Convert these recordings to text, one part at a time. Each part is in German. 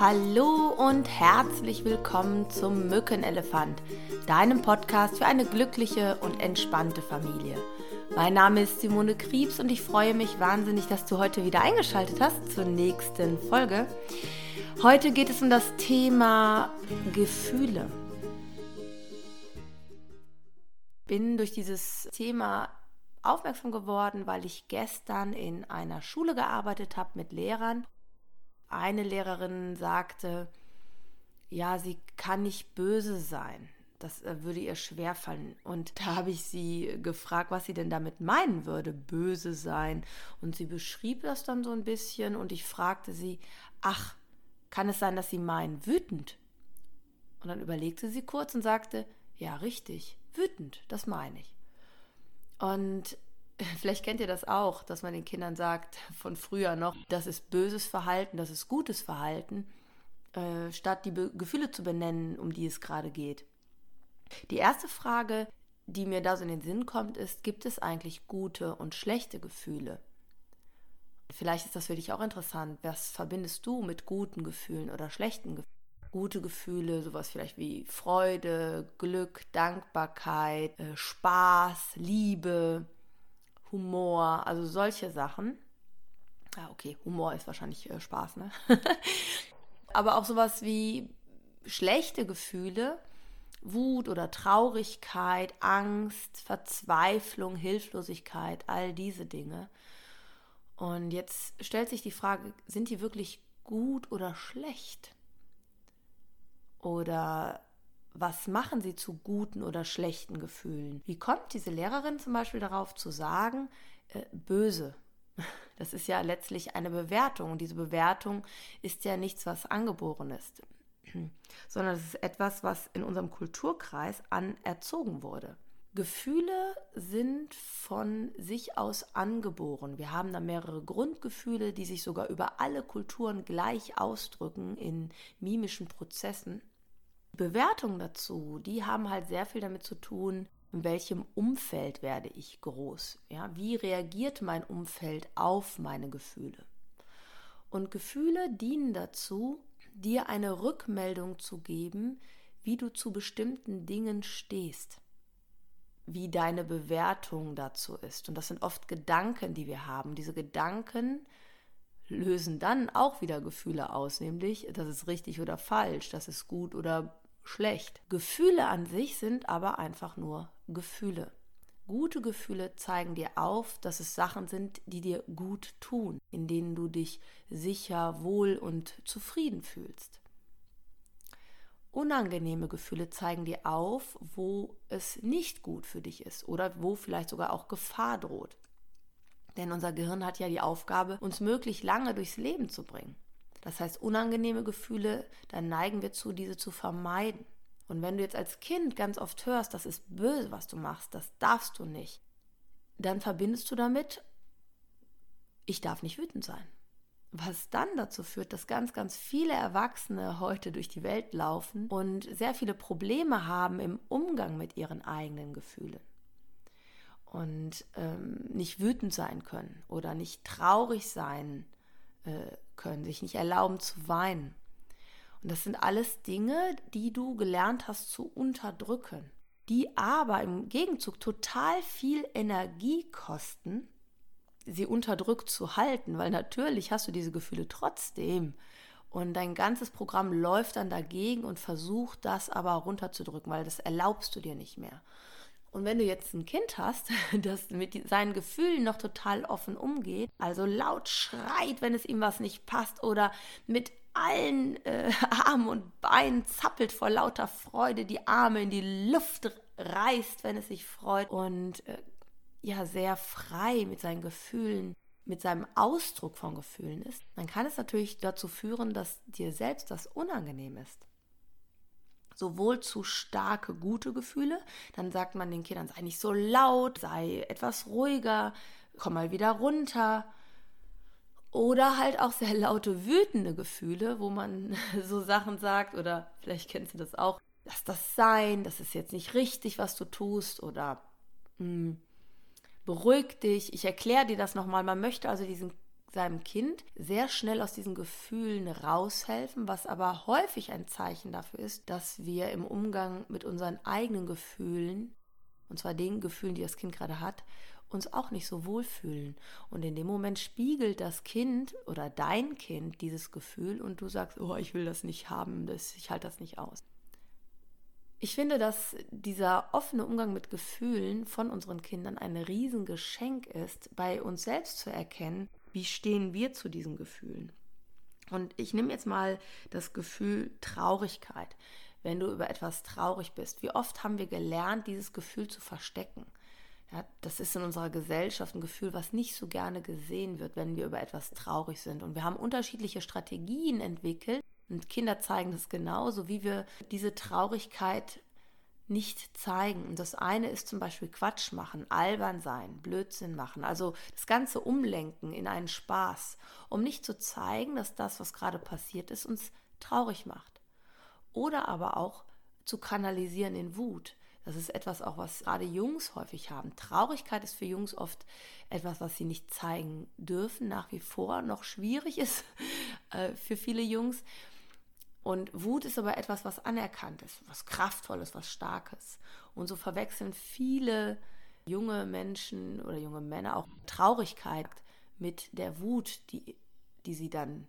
Hallo und herzlich willkommen zum Mückenelefant, deinem Podcast für eine glückliche und entspannte Familie. Mein Name ist Simone Kriebs und ich freue mich wahnsinnig, dass du heute wieder eingeschaltet hast zur nächsten Folge. Heute geht es um das Thema Gefühle. Bin durch dieses Thema aufmerksam geworden, weil ich gestern in einer Schule gearbeitet habe mit Lehrern. Eine Lehrerin sagte, ja, sie kann nicht böse sein. Das äh, würde ihr schwerfallen. Und da habe ich sie gefragt, was sie denn damit meinen würde, böse sein. Und sie beschrieb das dann so ein bisschen und ich fragte sie, ach, kann es sein, dass Sie meinen wütend? Und dann überlegte sie kurz und sagte, ja, richtig, wütend, das meine ich. Und vielleicht kennt ihr das auch, dass man den Kindern sagt, von früher noch, das ist böses Verhalten, das ist gutes Verhalten, äh, statt die Be Gefühle zu benennen, um die es gerade geht. Die erste Frage, die mir da so in den Sinn kommt, ist, gibt es eigentlich gute und schlechte Gefühle? Vielleicht ist das für dich auch interessant. Was verbindest du mit guten Gefühlen oder schlechten Gefühlen? Gute Gefühle, sowas vielleicht wie Freude, Glück, Dankbarkeit, äh, Spaß, Liebe, Humor, also solche Sachen. Ah, okay, Humor ist wahrscheinlich äh, Spaß, ne? Aber auch sowas wie schlechte Gefühle, Wut oder Traurigkeit, Angst, Verzweiflung, Hilflosigkeit, all diese Dinge. Und jetzt stellt sich die Frage, sind die wirklich gut oder schlecht? Oder was machen sie zu guten oder schlechten Gefühlen? Wie kommt diese Lehrerin zum Beispiel darauf zu sagen, äh, böse? Das ist ja letztlich eine Bewertung und diese Bewertung ist ja nichts, was angeboren ist, sondern es ist etwas, was in unserem Kulturkreis anerzogen wurde. Gefühle sind von sich aus angeboren. Wir haben da mehrere Grundgefühle, die sich sogar über alle Kulturen gleich ausdrücken in mimischen Prozessen. Bewertungen dazu, die haben halt sehr viel damit zu tun, in welchem Umfeld werde ich groß? Ja, wie reagiert mein Umfeld auf meine Gefühle? Und Gefühle dienen dazu, dir eine Rückmeldung zu geben, wie du zu bestimmten Dingen stehst wie deine Bewertung dazu ist. Und das sind oft Gedanken, die wir haben. Diese Gedanken lösen dann auch wieder Gefühle aus, nämlich das ist richtig oder falsch, das ist gut oder schlecht. Gefühle an sich sind aber einfach nur Gefühle. Gute Gefühle zeigen dir auf, dass es Sachen sind, die dir gut tun, in denen du dich sicher, wohl und zufrieden fühlst. Unangenehme Gefühle zeigen dir auf, wo es nicht gut für dich ist oder wo vielleicht sogar auch Gefahr droht. Denn unser Gehirn hat ja die Aufgabe, uns möglichst lange durchs Leben zu bringen. Das heißt, unangenehme Gefühle, dann neigen wir zu, diese zu vermeiden. Und wenn du jetzt als Kind ganz oft hörst, das ist böse, was du machst, das darfst du nicht, dann verbindest du damit, ich darf nicht wütend sein was dann dazu führt, dass ganz, ganz viele Erwachsene heute durch die Welt laufen und sehr viele Probleme haben im Umgang mit ihren eigenen Gefühlen und ähm, nicht wütend sein können oder nicht traurig sein äh, können, sich nicht erlauben zu weinen. Und das sind alles Dinge, die du gelernt hast zu unterdrücken, die aber im Gegenzug total viel Energie kosten sie unterdrückt zu halten, weil natürlich hast du diese Gefühle trotzdem. Und dein ganzes Programm läuft dann dagegen und versucht das aber runterzudrücken, weil das erlaubst du dir nicht mehr. Und wenn du jetzt ein Kind hast, das mit seinen Gefühlen noch total offen umgeht, also laut schreit, wenn es ihm was nicht passt oder mit allen äh, Armen und Beinen zappelt vor lauter Freude, die Arme in die Luft reißt, wenn es sich freut und äh, ja sehr frei mit seinen Gefühlen, mit seinem Ausdruck von Gefühlen ist, dann kann es natürlich dazu führen, dass dir selbst das unangenehm ist. Sowohl zu starke, gute Gefühle, dann sagt man den Kindern, sei nicht so laut, sei etwas ruhiger, komm mal wieder runter. Oder halt auch sehr laute, wütende Gefühle, wo man so Sachen sagt, oder vielleicht kennst du das auch, lass das sein, das ist jetzt nicht richtig, was du tust, oder mh, hm, beruhig dich, ich erkläre dir das nochmal. Man möchte also diesen, seinem Kind sehr schnell aus diesen Gefühlen raushelfen, was aber häufig ein Zeichen dafür ist, dass wir im Umgang mit unseren eigenen Gefühlen, und zwar den Gefühlen, die das Kind gerade hat, uns auch nicht so wohlfühlen. Und in dem Moment spiegelt das Kind oder dein Kind dieses Gefühl und du sagst, oh, ich will das nicht haben, ich halte das nicht aus. Ich finde, dass dieser offene Umgang mit Gefühlen von unseren Kindern ein Riesengeschenk ist, bei uns selbst zu erkennen, wie stehen wir zu diesen Gefühlen. Und ich nehme jetzt mal das Gefühl Traurigkeit. Wenn du über etwas traurig bist, wie oft haben wir gelernt, dieses Gefühl zu verstecken? Ja, das ist in unserer Gesellschaft ein Gefühl, was nicht so gerne gesehen wird, wenn wir über etwas traurig sind. Und wir haben unterschiedliche Strategien entwickelt. Und Kinder zeigen das genauso, wie wir diese Traurigkeit nicht zeigen. Und das eine ist zum Beispiel Quatsch machen, albern sein, Blödsinn machen, also das Ganze umlenken in einen Spaß, um nicht zu zeigen, dass das, was gerade passiert ist, uns traurig macht. Oder aber auch zu kanalisieren in Wut. Das ist etwas auch, was gerade Jungs häufig haben. Traurigkeit ist für Jungs oft etwas, was sie nicht zeigen dürfen, nach wie vor noch schwierig ist äh, für viele Jungs. Und Wut ist aber etwas, was anerkannt ist, was kraftvolles, was starkes. Und so verwechseln viele junge Menschen oder junge Männer auch Traurigkeit mit der Wut, die, die sie dann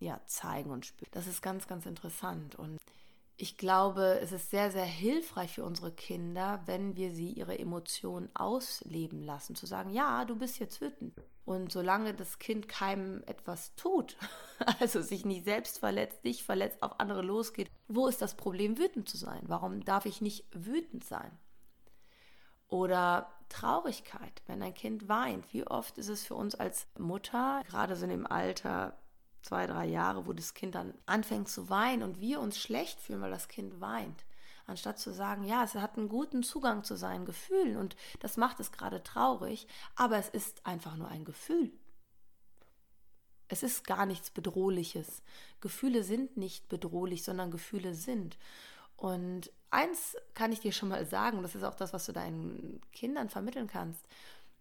ja, zeigen und spüren. Das ist ganz, ganz interessant. Und ich glaube, es ist sehr, sehr hilfreich für unsere Kinder, wenn wir sie ihre Emotionen ausleben lassen. Zu sagen, ja, du bist jetzt wütend. Und solange das Kind keinem etwas tut, also sich nicht selbst verletzt, dich verletzt, auf andere losgeht, wo ist das Problem, wütend zu sein? Warum darf ich nicht wütend sein? Oder Traurigkeit, wenn ein Kind weint. Wie oft ist es für uns als Mutter, gerade so in dem Alter zwei, drei Jahre, wo das Kind dann anfängt zu weinen und wir uns schlecht fühlen, weil das Kind weint. Anstatt zu sagen, ja, es hat einen guten Zugang zu seinen Gefühlen und das macht es gerade traurig, aber es ist einfach nur ein Gefühl. Es ist gar nichts Bedrohliches. Gefühle sind nicht bedrohlich, sondern Gefühle sind. Und eins kann ich dir schon mal sagen, das ist auch das, was du deinen Kindern vermitteln kannst.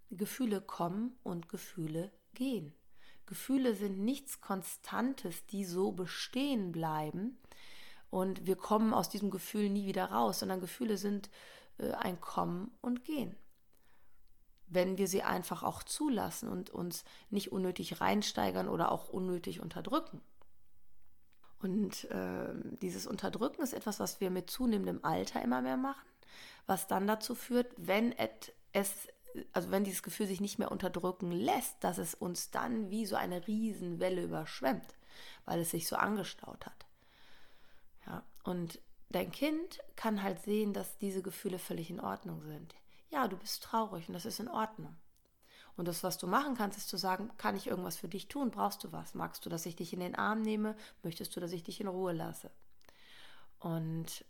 Gefühle kommen und Gefühle gehen. Gefühle sind nichts Konstantes, die so bestehen bleiben. Und wir kommen aus diesem Gefühl nie wieder raus, sondern Gefühle sind äh, ein Kommen und Gehen. Wenn wir sie einfach auch zulassen und uns nicht unnötig reinsteigern oder auch unnötig unterdrücken. Und äh, dieses Unterdrücken ist etwas, was wir mit zunehmendem Alter immer mehr machen, was dann dazu führt, wenn es also wenn dieses Gefühl sich nicht mehr unterdrücken lässt, dass es uns dann wie so eine Riesenwelle überschwemmt, weil es sich so angestaut hat. Ja, und dein Kind kann halt sehen, dass diese Gefühle völlig in Ordnung sind. Ja, du bist traurig und das ist in Ordnung. Und das, was du machen kannst, ist zu sagen, kann ich irgendwas für dich tun? Brauchst du was? Magst du, dass ich dich in den Arm nehme? Möchtest du, dass ich dich in Ruhe lasse? Und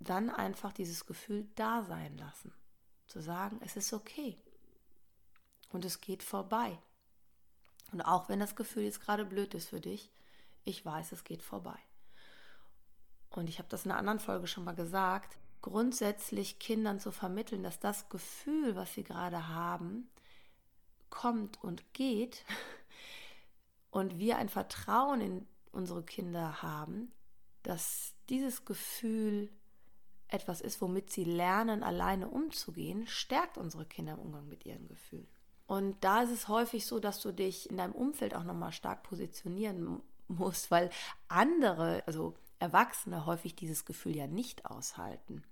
dann einfach dieses Gefühl da sein lassen zu sagen, es ist okay und es geht vorbei. Und auch wenn das Gefühl jetzt gerade blöd ist für dich, ich weiß, es geht vorbei. Und ich habe das in einer anderen Folge schon mal gesagt, grundsätzlich Kindern zu vermitteln, dass das Gefühl, was sie gerade haben, kommt und geht und wir ein Vertrauen in unsere Kinder haben, dass dieses Gefühl etwas ist, womit sie lernen, alleine umzugehen, stärkt unsere Kinder im Umgang mit ihren Gefühlen. Und da ist es häufig so, dass du dich in deinem Umfeld auch nochmal stark positionieren musst, weil andere, also Erwachsene, häufig dieses Gefühl ja nicht aushalten.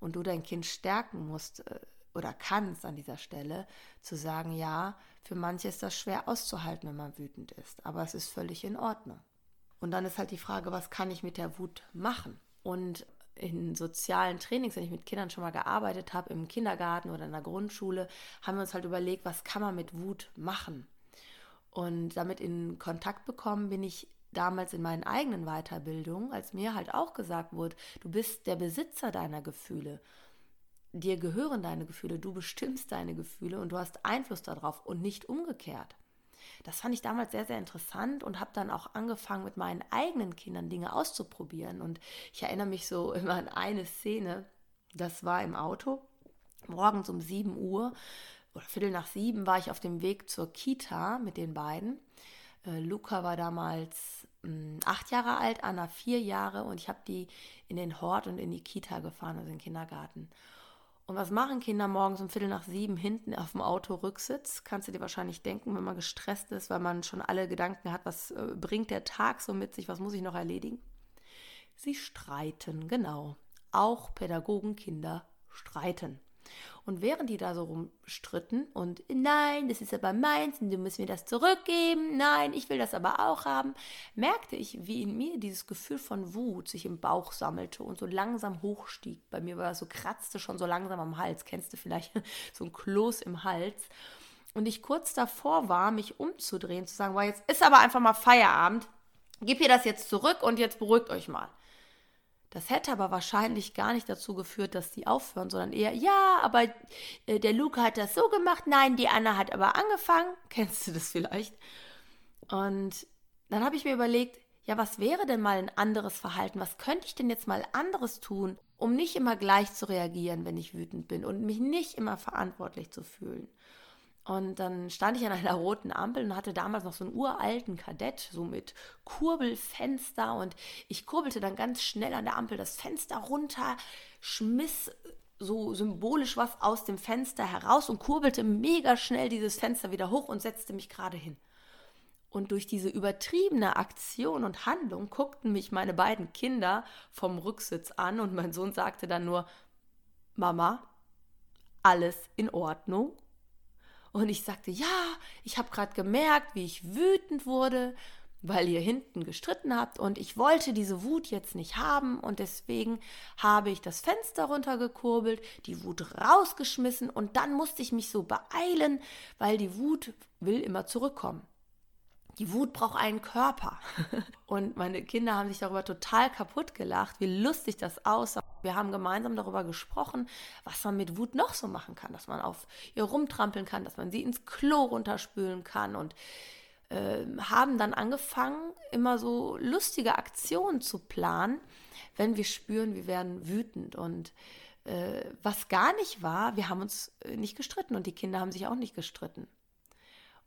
Und du dein Kind stärken musst äh, oder kannst an dieser Stelle, zu sagen, ja, für manche ist das schwer auszuhalten, wenn man wütend ist, aber es ist völlig in Ordnung. Und dann ist halt die Frage, was kann ich mit der Wut machen? Und in sozialen Trainings, wenn ich mit Kindern schon mal gearbeitet habe, im Kindergarten oder in der Grundschule, haben wir uns halt überlegt, was kann man mit Wut machen. Und damit in Kontakt bekommen bin ich damals in meinen eigenen Weiterbildungen, als mir halt auch gesagt wurde, du bist der Besitzer deiner Gefühle. Dir gehören deine Gefühle, du bestimmst deine Gefühle und du hast Einfluss darauf und nicht umgekehrt. Das fand ich damals sehr, sehr interessant und habe dann auch angefangen, mit meinen eigenen Kindern Dinge auszuprobieren. Und ich erinnere mich so immer an eine Szene, das war im Auto, morgens um 7 Uhr. oder Viertel nach sieben war ich auf dem Weg zur Kita mit den beiden. Äh, Luca war damals mh, hm, acht Jahre alt, Anna vier Jahre und ich habe die in den Hort und in die Kita gefahren, also in den Kindergarten. Und was machen Kinder morgens um Viertel nach sieben hinten auf dem Auto Rücksitz? Kannst du dir wahrscheinlich denken, wenn man gestresst ist, weil man schon alle Gedanken hat, was äh, bringt der Tag so mit sich, was muss ich noch erledigen? Sie streiten, genau. Auch Pädagogen, Kinder streiten. Und während die da so rumstritten und nein, das ist aber meins und du musst mir das zurückgeben, nein, ich will das aber auch haben, merkte ich, wie in mir dieses Gefühl von Wut sich im Bauch sammelte und so langsam hochstieg. Bei mir war es so, kratzte schon so langsam am Hals. Kennst du vielleicht so ein Kloß im Hals? Und ich kurz davor war, mich umzudrehen, zu sagen, wow, jetzt ist aber einfach mal Feierabend, gib ihr das jetzt zurück und jetzt beruhigt euch mal. Das hätte aber wahrscheinlich gar nicht dazu geführt, dass die aufhören, sondern eher, ja, aber äh, der Luca hat das so gemacht, nein, die Anna hat aber angefangen. Kennst du das vielleicht? Und dann habe ich mir überlegt, ja, was wäre denn mal ein anderes Verhalten? Was könnte ich denn jetzt mal anderes tun, um nicht immer gleich zu reagieren, wenn ich wütend bin und mich nicht immer verantwortlich zu fühlen? Und dann stand ich an einer roten Ampel und hatte damals noch so einen uralten Kadett, so mit Kurbelfenster. Und ich kurbelte dann ganz schnell an der Ampel das Fenster runter, schmiss so symbolisch was aus dem Fenster heraus und kurbelte mega schnell dieses Fenster wieder hoch und setzte mich gerade hin. Und durch diese übertriebene Aktion und Handlung guckten mich meine beiden Kinder vom Rücksitz an und mein Sohn sagte dann nur, Mama, alles in Ordnung? Und ich sagte, ja, ich habe gerade gemerkt, wie ich wütend wurde, weil ihr hinten gestritten habt. Und ich wollte diese Wut jetzt nicht haben. Und deswegen habe ich das Fenster runtergekurbelt, die Wut rausgeschmissen. Und dann musste ich mich so beeilen, weil die Wut will immer zurückkommen. Die Wut braucht einen Körper. Und meine Kinder haben sich darüber total kaputt gelacht, wie lustig das aussah. Wir haben gemeinsam darüber gesprochen, was man mit Wut noch so machen kann, dass man auf ihr rumtrampeln kann, dass man sie ins Klo runterspülen kann und äh, haben dann angefangen, immer so lustige Aktionen zu planen, wenn wir spüren, wir werden wütend und äh, was gar nicht war, wir haben uns äh, nicht gestritten und die Kinder haben sich auch nicht gestritten.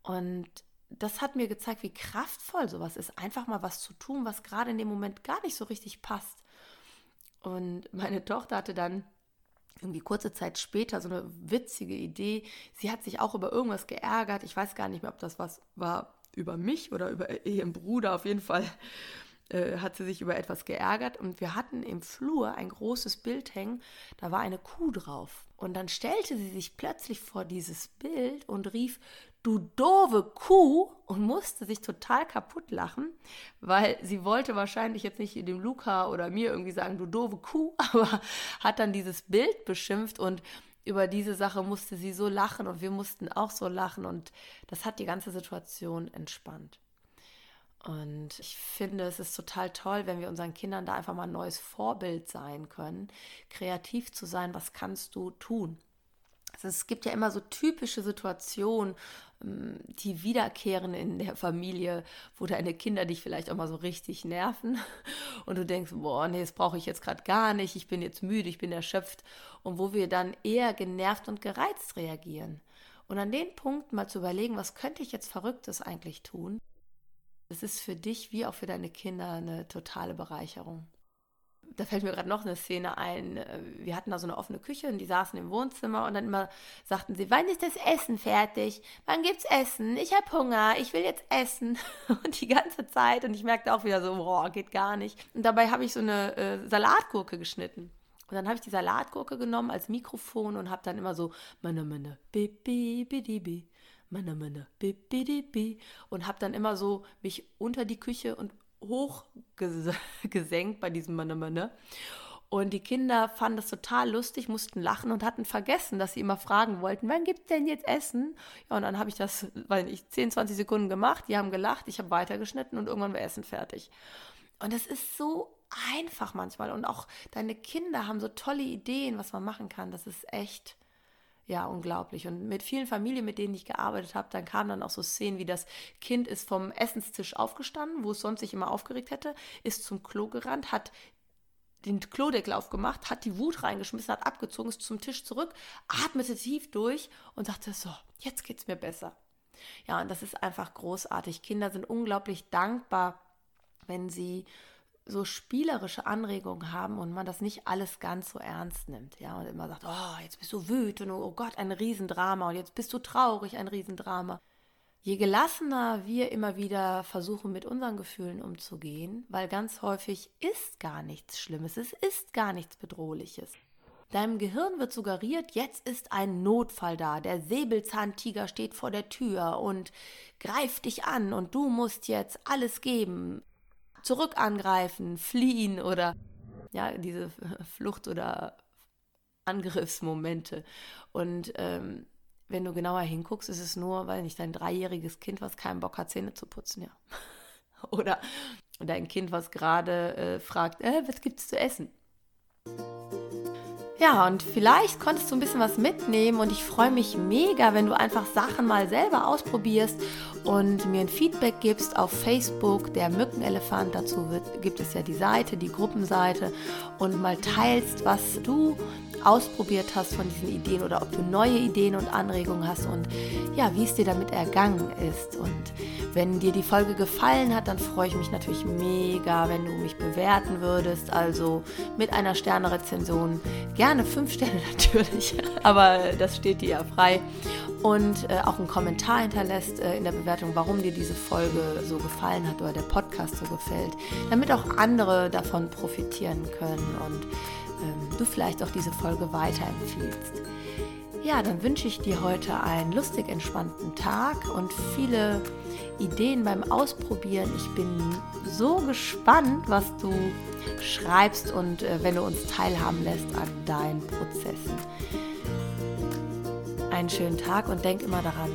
Und das hat mir gezeigt, wie kraftvoll sowas ist, einfach mal was zu tun, was gerade in dem Moment gar nicht so richtig passt. Und meine Tochter hatte dann irgendwie kurze Zeit später so eine witzige Idee. Sie hat sich auch über irgendwas geärgert. Ich weiß gar nicht mehr, ob das was war über mich oder über ihren Bruder. Auf jeden Fall äh, hat sie sich über etwas geärgert. Und wir hatten im Flur ein großes Bild hängen. Da war eine Kuh drauf. Und dann stellte sie sich plötzlich vor dieses Bild und rief, du doofe Kuh und musste sich total kaputt lachen, weil sie wollte wahrscheinlich jetzt nicht dem Luca oder mir irgendwie sagen, du doofe Kuh, aber hat dann dieses Bild beschimpft und über diese Sache musste sie so lachen und wir mussten auch so lachen und das hat die ganze Situation entspannt. Und ich finde, es ist total toll, wenn wir unseren Kindern da einfach mal ein neues Vorbild sein können, kreativ zu sein, was kannst du tun? Also es gibt ja immer so typische Situationen, die wiederkehren in der Familie, wo deine Kinder dich vielleicht auch mal so richtig nerven. Und du denkst, boah, nee, das brauche ich jetzt gerade gar nicht, ich bin jetzt müde, ich bin erschöpft. Und wo wir dann eher genervt und gereizt reagieren. Und an den Punkt mal zu überlegen, was könnte ich jetzt Verrücktes eigentlich tun, das ist für dich wie auch für deine Kinder eine totale Bereicherung da fällt mir gerade noch eine Szene ein. Wir hatten da so eine offene Küche und die saßen im Wohnzimmer und dann immer sagten sie, wann ist das Essen fertig? Wann gibt's Essen? Ich habe Hunger, ich will jetzt essen. Und die ganze Zeit und ich merkte auch wieder so, boah, geht gar nicht. Und dabei habe ich so eine äh, Salatgurke geschnitten. Und dann habe ich die Salatgurke genommen als Mikrofon und habe dann immer so meine meine bibi bidibi meine meine bibi und habe dann immer so mich unter die Küche und hochgesenkt bei diesem Manne Manne. Und die Kinder fanden das total lustig, mussten lachen und hatten vergessen, dass sie immer fragen wollten, wann gibt denn jetzt Essen? Ja, und dann habe ich das, weil ich 10, 20 Sekunden gemacht, die haben gelacht, ich habe weitergeschnitten und irgendwann war Essen fertig. Und es ist so einfach manchmal. Und auch deine Kinder haben so tolle Ideen, was man machen kann. Das ist echt ja, unglaublich. Und mit vielen Familien, mit denen ich gearbeitet habe, dann kamen dann auch so Szenen wie das Kind ist vom Essenstisch aufgestanden, wo es sonst sich immer aufgeregt hätte, ist zum Klo gerannt, hat den Klodeckel aufgemacht, hat die Wut reingeschmissen, hat abgezogen, ist zum Tisch zurück, atmete tief durch und sagte so, jetzt geht's mir besser. Ja, und das ist einfach großartig. Kinder sind unglaublich dankbar, wenn sie so spielerische Anregungen haben und man das nicht alles ganz so ernst nimmt, ja, und immer sagt, oh, jetzt bist du wütend, oh Gott, ein Riesendrama und jetzt bist du traurig, ein Riesendrama. Je gelassener wir immer wieder versuchen, mit unseren Gefühlen umzugehen, weil ganz häufig ist gar nichts Schlimmes, es ist gar nichts Bedrohliches. Deinem Gehirn wird suggeriert, jetzt ist ein Notfall da. Der Säbelzahntiger steht vor der Tür und greift dich an und du musst jetzt alles geben. Zurück angreifen, fliehen oder ja, diese Flucht- oder Angriffsmomente. Und ähm, wenn du genauer hinguckst, ist es nur, weil nicht dein dreijähriges Kind, was keinen Bock hat, Zähne zu putzen, ja. Oder dein Kind, was gerade äh, fragt, äh, was gibt's zu essen? Ja, und vielleicht konntest du ein bisschen was mitnehmen und ich freue mich mega, wenn du einfach Sachen mal selber ausprobierst und mir ein Feedback gibst auf Facebook, der Mückenelefant. Dazu wird, gibt es ja die Seite, die Gruppenseite und mal teilst, was du ausprobiert hast von diesen Ideen oder ob du neue Ideen und Anregungen hast und ja, wie es dir damit ergangen ist. Und wenn dir die Folge gefallen hat, dann freue ich mich natürlich mega, wenn du mich bewerten würdest. Also mit einer Sterne-Rezension. Gerne fünf Sterne natürlich, aber das steht dir ja frei. Und äh, auch einen Kommentar hinterlässt äh, in der Bewertung, warum dir diese Folge so gefallen hat oder der Podcast so gefällt, damit auch andere davon profitieren können und ähm, du vielleicht auch diese Folge weiterempfiehlst. Ja, dann wünsche ich dir heute einen lustig entspannten Tag und viele Ideen beim Ausprobieren. Ich bin so gespannt, was du schreibst und äh, wenn du uns teilhaben lässt an deinen Prozessen. Einen schönen Tag und denk immer daran,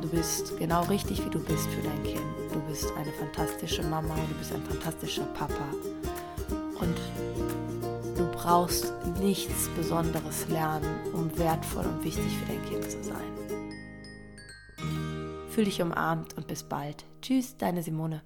du bist genau richtig, wie du bist für dein Kind. Du bist eine fantastische Mama du bist ein fantastischer Papa. Und Du brauchst nichts Besonderes lernen, um wertvoll und wichtig für dein Kind zu sein. Fühl dich umarmt und bis bald. Tschüss, deine Simone.